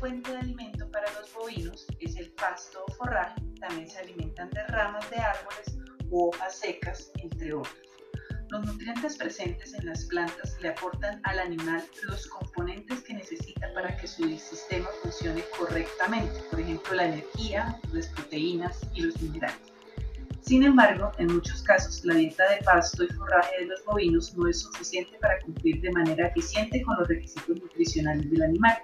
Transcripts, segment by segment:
fuente de alimento para los bovinos es el pasto o forraje, también se alimentan de ramas de árboles u hojas secas, entre otros. Los nutrientes presentes en las plantas le aportan al animal los componentes que necesita para que su sistema funcione correctamente, por ejemplo la energía, las proteínas y los minerales. Sin embargo, en muchos casos la dieta de pasto y forraje de los bovinos no es suficiente para cumplir de manera eficiente con los requisitos nutricionales del animal,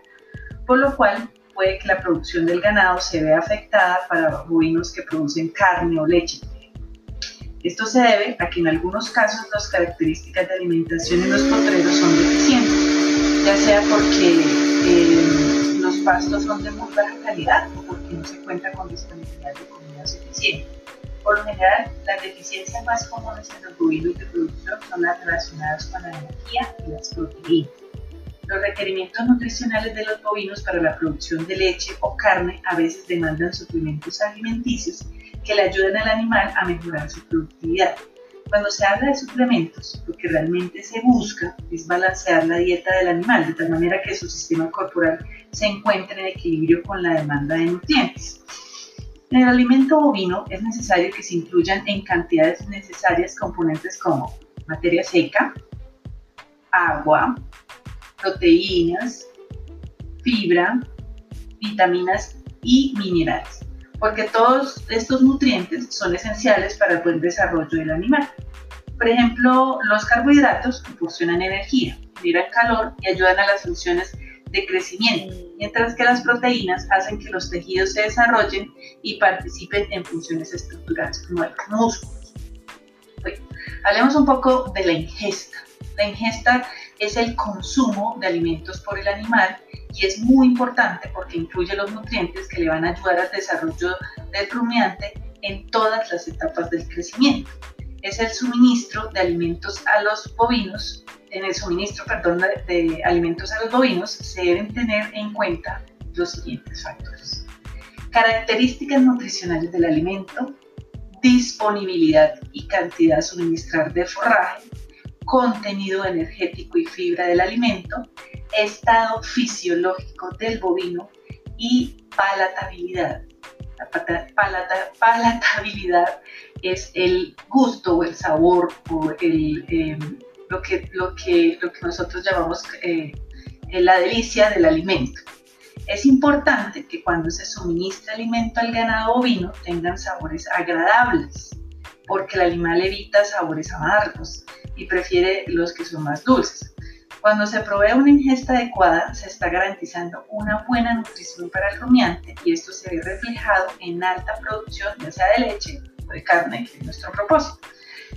por lo cual puede que la producción del ganado se vea afectada para bovinos que producen carne o leche, esto se debe a que en algunos casos las características de alimentación en los potreros son deficientes, ya sea porque eh, los pastos son de muy baja calidad o porque no se cuenta con disponibilidad de comida suficiente. Por lo general, las deficiencias más comunes en los bovinos de producción son las relacionadas con la energía y las proteínas. Los requerimientos nutricionales de los bovinos para la producción de leche o carne a veces demandan suplementos alimenticios que le ayuden al animal a mejorar su productividad. Cuando se habla de suplementos, lo que realmente se busca es balancear la dieta del animal de tal manera que su sistema corporal se encuentre en equilibrio con la demanda de nutrientes. En el alimento bovino es necesario que se incluyan en cantidades necesarias componentes como materia seca, agua, proteínas, fibra, vitaminas y minerales porque todos estos nutrientes son esenciales para el buen desarrollo del animal. Por ejemplo, los carbohidratos proporcionan energía, generan calor y ayudan a las funciones de crecimiento, mientras que las proteínas hacen que los tejidos se desarrollen y participen en funciones estructurales como los músculos. hablemos un poco de la ingesta. La ingesta es el consumo de alimentos por el animal y es muy importante porque incluye los nutrientes que le van a ayudar al desarrollo del rumiante en todas las etapas del crecimiento. Es el suministro de alimentos a los bovinos, en el suministro, perdón, de alimentos a los bovinos se deben tener en cuenta los siguientes factores. Características nutricionales del alimento, disponibilidad y cantidad a suministrar de forraje, contenido energético y fibra del alimento, estado fisiológico del bovino y palatabilidad. La palatabilidad es el gusto o el sabor o em, lo, que, lo, que, lo que nosotros llamamos eh, la delicia del alimento. Es importante que cuando se suministra alimento al ganado bovino tengan sabores agradables, porque el animal evita sabores amargos y prefiere los que son más dulces. Cuando se provee una ingesta adecuada, se está garantizando una buena nutrición para el rumiante y esto se ve reflejado en alta producción, ya sea de leche o de carne, que es nuestro propósito.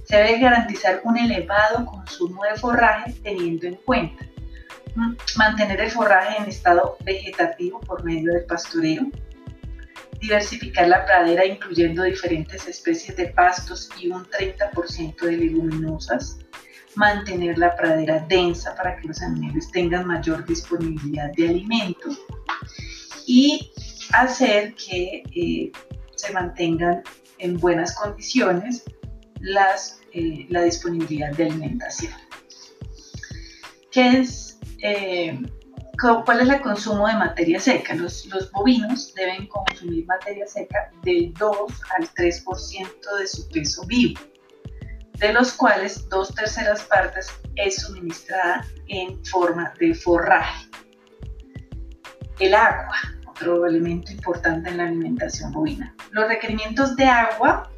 Se debe garantizar un elevado consumo de forraje teniendo en cuenta mm, mantener el forraje en estado vegetativo por medio del pastoreo, diversificar la pradera incluyendo diferentes especies de pastos y un 30% de leguminosas, mantener la pradera densa para que los animales tengan mayor disponibilidad de alimentos y hacer que eh, se mantengan en buenas condiciones las, eh, la disponibilidad de alimentación. ¿Qué es eh, ¿Cuál es el consumo de materia seca? Los, bovinos deben consumir materia seca del 2 al 3% de su peso vivo, de los cuales dos terceras partes es suministrada en forma de forraje. El agua, otro elemento importante en la alimentación bovina. Los requerimientos de agua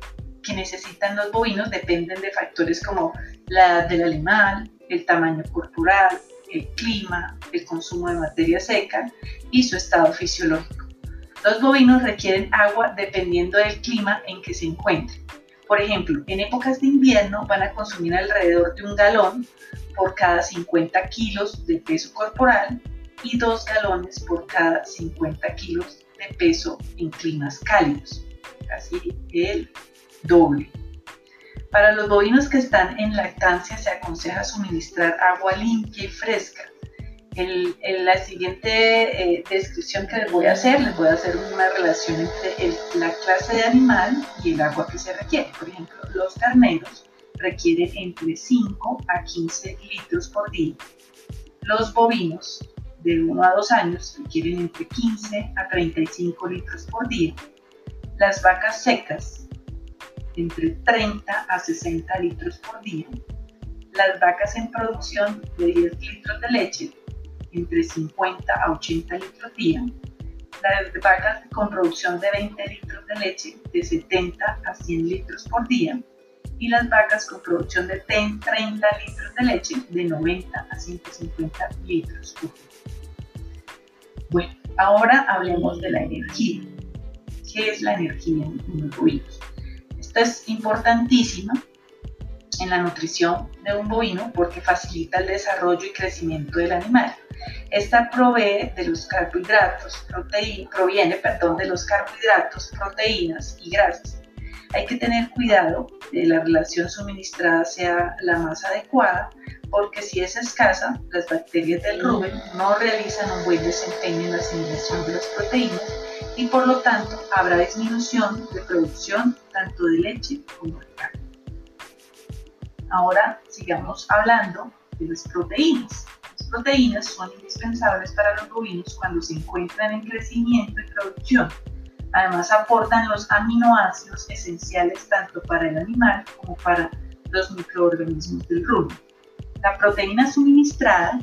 que necesitan los bovinos dependen de factores como la edad del animal, el tamaño corporal, el clima, el consumo de materia seca y su estado fisiológico. Los bovinos requieren agua dependiendo del clima en que se encuentren. Por ejemplo, en épocas de invierno van a consumir alrededor de un galón por cada 50 kilos de peso corporal y dos galones por cada 50 kilos de peso en climas cálidos, casi el doble. Para los bovinos que están en lactancia se aconseja suministrar agua limpia y fresca la siguiente eh, descripción que les voy a hacer, les voy a hacer una relación entre la clase de animal y el agua que se requiere. Por ejemplo, los carneros requieren entre 5 a 15 litros por día. Los bovinos de 1 a 2 años requieren entre 15 a 35 litros por día. Las vacas secas entre 30 a 60 litros por día. Las vacas en producción de 10 litros de leche entre 50 a 80 litros día, las vacas con producción de 20 litros de leche de 70 a 100 litros por día y las vacas con producción de 30 litros de leche de 90 a 150 litros por día. Bueno, ahora hablemos de la energía. ¿Qué es la energía en los bovinos? Esta es importantísima en la nutrición de un bovino porque facilita el desarrollo y crecimiento del animal. Esta provee de los carbohidratos, proviene perdón, de los carbohidratos, proteínas y grasas. Hay que tener cuidado de la relación suministrada sea la más adecuada, porque si es escasa, las bacterias del rumen no realizan un buen desempeño en la asimilación de las proteínas y por lo tanto habrá disminución de producción tanto de leche como de carne. Ahora sigamos hablando de las proteínas proteínas son indispensables para los bovinos cuando se encuentran en crecimiento y producción. Además aportan los aminoácidos esenciales tanto para el animal como para los microorganismos del rumen. La proteína suministrada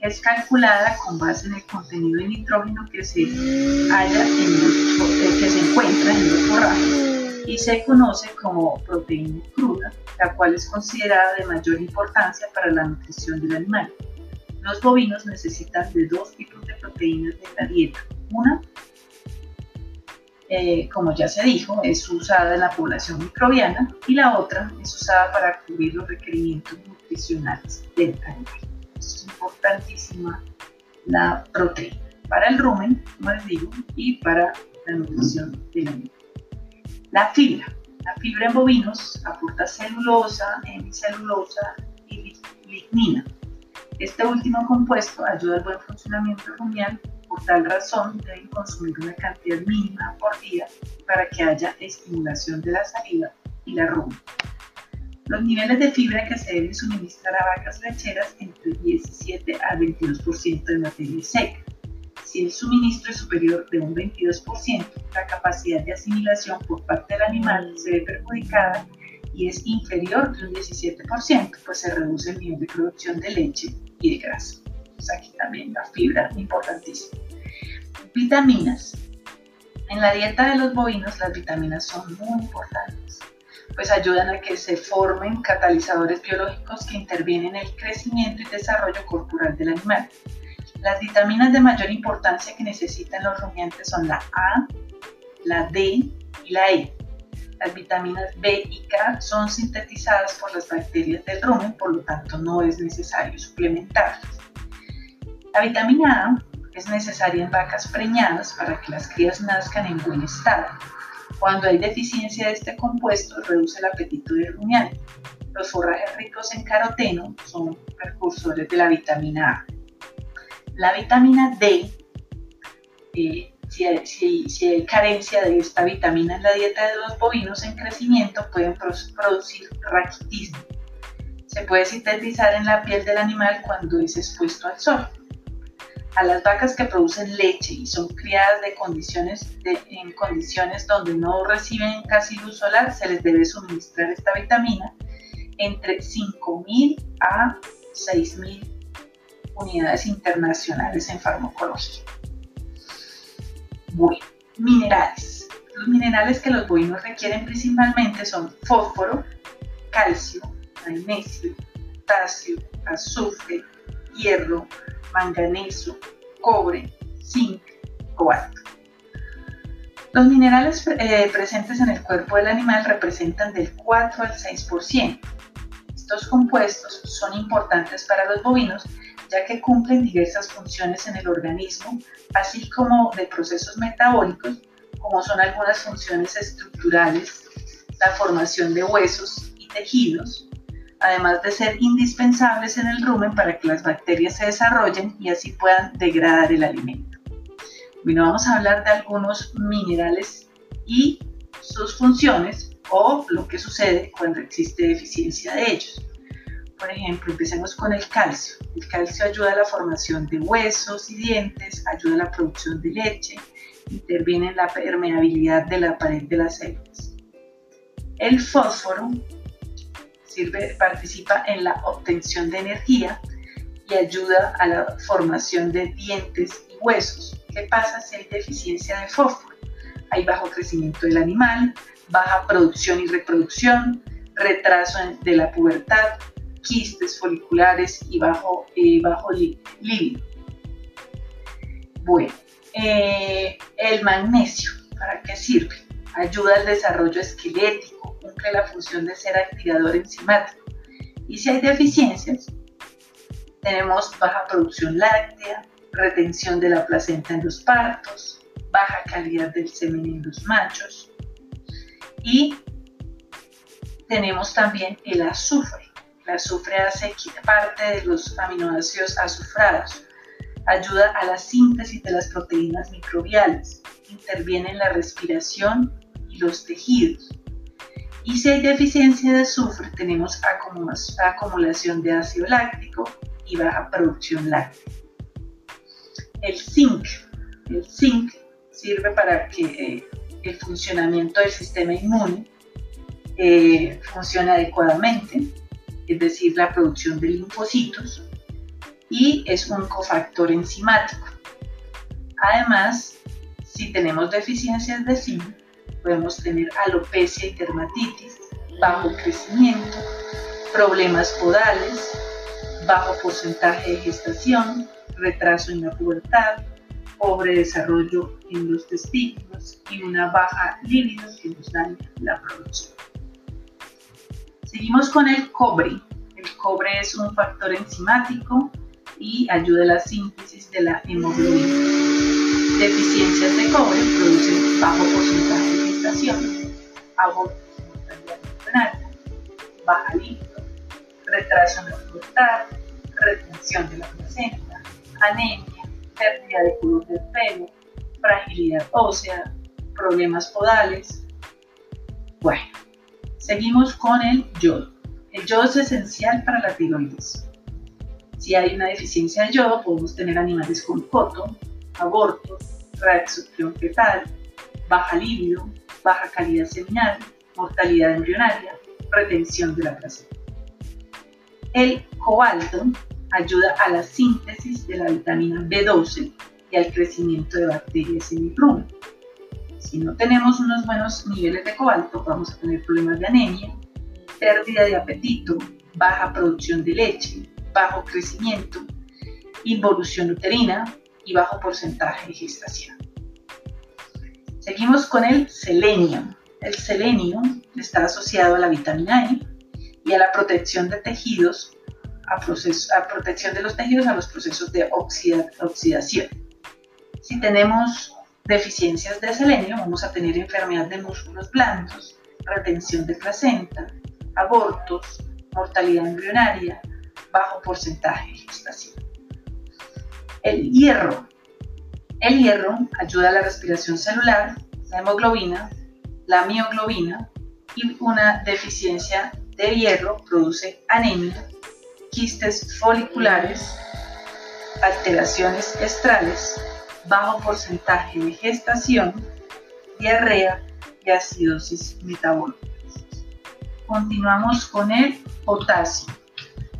es calculada con base en el contenido de nitrógeno que se, haya en los, que se encuentra en los forrajes y se conoce como proteína cruda la cual es considerada de mayor importancia para la nutrición del animal. Los bovinos necesitan de dos tipos de proteínas en la dieta. Una, eh, como ya se dijo, es usada en la población microbiana y la otra es usada para cubrir los requerimientos nutricionales del animal. Es importantísima la proteína para el rumen, como les digo, y para la nutrición del animal. La fibra. La fibra en bovinos aporta celulosa, hemicelulosa y lignina. Este último compuesto ayuda al buen funcionamiento rumial, por tal razón deben consumir una cantidad mínima por día para que haya estimulación de la salida y la rumba. Los niveles de fibra que se deben suministrar a vacas lecheras entre 17 al 22% de materia seca si el suministro es superior de un 22%, la capacidad de asimilación por parte del animal se ve perjudicada y es inferior de un 17%, pues se reduce el nivel de producción de leche y de grasa. Pues aquí también la fibra importantísima. Vitaminas. En la dieta de los bovinos las vitaminas son muy importantes, pues ayudan a que se formen catalizadores biológicos que intervienen en el crecimiento y desarrollo corporal del animal. Las vitaminas de mayor importancia que necesitan los rumiantes son la A, la D y la E. Las vitaminas B y K son sintetizadas por las bacterias del rumen, por lo tanto no es necesario suplementarlas. La vitamina A es necesaria en vacas preñadas para que las crías nazcan en buen estado. Cuando hay deficiencia de este compuesto, reduce el apetito del rumiante. Los forrajes ricos en caroteno son precursores de la vitamina A. La vitamina D, eh, si, hay carencia de esta vitamina en la dieta de los bovinos en crecimiento, pueden producir raquitismo. Se puede sintetizar en la piel del animal cuando es expuesto al sol. A las vacas que producen leche y son criadas de condiciones en condiciones donde no reciben casi luz solar, se les debe suministrar esta vitamina entre 5.000 a 6.000 unidades internacionales en farmacología. Bueno, minerales. Los minerales que los bovinos requieren principalmente son fósforo, calcio, magnesio, potasio, azufre, hierro, manganeso, cobre, zinc, cobalto. Los minerales eh, presentes en el cuerpo del animal representan del 4 al 6%. Estos compuestos son importantes para los bovinos ya que cumplen diversas funciones en el organismo, así como de procesos metabólicos, como son algunas funciones estructurales, la formación de huesos y tejidos, además de ser indispensables en el rumen para que las bacterias se desarrollen y así puedan degradar el alimento. Bueno, vamos a hablar de algunos minerales y sus funciones o lo que sucede cuando existe deficiencia de ellos. Por ejemplo, empecemos con el calcio. El calcio ayuda a la formación de huesos y dientes, ayuda a la producción de leche, interviene en la permeabilidad de la pared de las células. El fósforo sirve, participa en la obtención de energía y ayuda a la formación de dientes y huesos. ¿Qué pasa si hay deficiencia de fósforo? Hay bajo crecimiento del animal, baja producción y reproducción, retraso de la pubertad, quistes foliculares y bajo, eh, bajo. Bueno, eh, el magnesio, ¿para qué sirve? Ayuda al desarrollo esquelético, cumple la función de ser activador enzimático. Y si hay deficiencias, tenemos baja producción láctea, retención de la placenta en los partos, baja calidad del semen en los machos y tenemos también el azufre. El azufre hace parte de los aminoácidos azufrados, ayuda a la síntesis de las proteínas microbiales, interviene en la respiración los tejidos. Y si hay deficiencia de azufre, tenemos acumulación de ácido láctico y baja producción láctea. El zinc. El zinc sirve para que eh, el funcionamiento del sistema inmune eh, funcione adecuadamente, es decir, la producción de linfocitos, y es un cofactor enzimático. Además, si tenemos deficiencias de zinc, podemos tener alopecia y dermatitis, bajo crecimiento, problemas podales, bajo porcentaje de gestación, retraso en la pubertad, pobre desarrollo en los testículos y una baja libido que nos daña la producción. Seguimos con el cobre. El cobre es un factor enzimático y ayuda a la síntesis de la hemoglobina. Deficiencias de cobre producen bajo porcentaje de gestación, abortos baja líquido, retraso en la pubertad, retención de la placenta, anemia, pérdida de color del pelo, fragilidad ósea, problemas podales. Bueno, seguimos con el yodo. El yodo es esencial para la tiroides. Si hay una deficiencia de yodo, podemos tener animales con coto, abortos, reacción fetal, baja libido, baja calidad seminal, mortalidad embrionaria, retención de la placenta. El cobalto ayuda a la síntesis de la vitamina B12 y al crecimiento de bacterias en el rumen. Si no tenemos unos buenos niveles de cobalto, vamos a tener problemas de anemia, pérdida de apetito, baja producción de leche, bajo crecimiento, involución uterina y bajo porcentaje de gestación. Seguimos con el selenio. El selenio está asociado a la vitamina E y a la protección de tejidos, a, a protección de los tejidos a los procesos de oxidación. Si tenemos deficiencias de selenio, vamos a tener enfermedad de músculos blandos, retención de placenta, abortos, mortalidad embrionaria, bajo porcentaje de gestación. El hierro. El hierro ayuda a la respiración celular, la hemoglobina, la mioglobina y una deficiencia de hierro produce anemia, quistes foliculares, alteraciones estrales, bajo porcentaje de gestación, diarrea y acidosis metabólica. Continuamos con el potasio.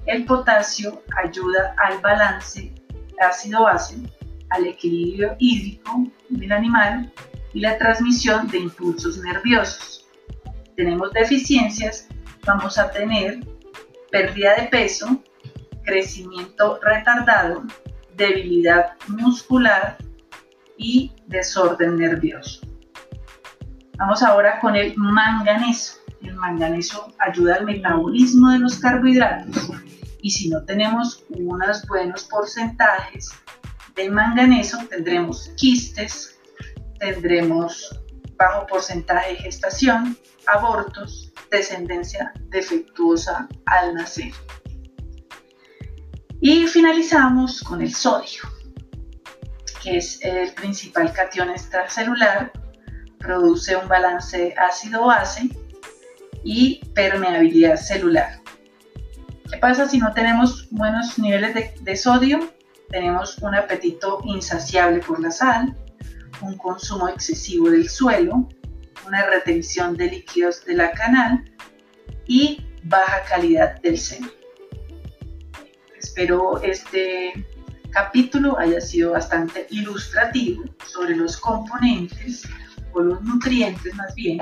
El potasio ayuda al balance ácido-base, al equilibrio hídrico del animal y la transmisión de impulsos nerviosos. Tenemos deficiencias, vamos a tener pérdida de peso, crecimiento retardado, debilidad muscular y desorden nervioso. Vamos ahora con el manganeso. El manganeso ayuda al metabolismo de los carbohidratos y si no tenemos unos buenos porcentajes de manganeso, tendremos quistes, tendremos bajo porcentaje de gestación, abortos, descendencia defectuosa al nacer. Y finalizamos con el sodio, que es el principal catión extracelular, produce un balance ácido-base y permeabilidad celular. ¿Qué pasa si no tenemos buenos niveles de, de sodio? Tenemos un apetito insaciable por la sal, un consumo excesivo del suelo, una retención de líquidos de la canal y baja calidad del seno. Espero este capítulo haya sido bastante ilustrativo sobre los componentes o los nutrientes más bien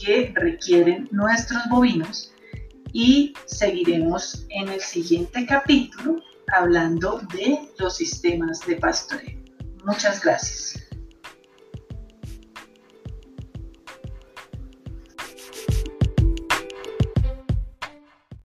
que requieren nuestros bovinos y seguiremos en el siguiente capítulo hablando de los sistemas de pastoreo. Muchas gracias.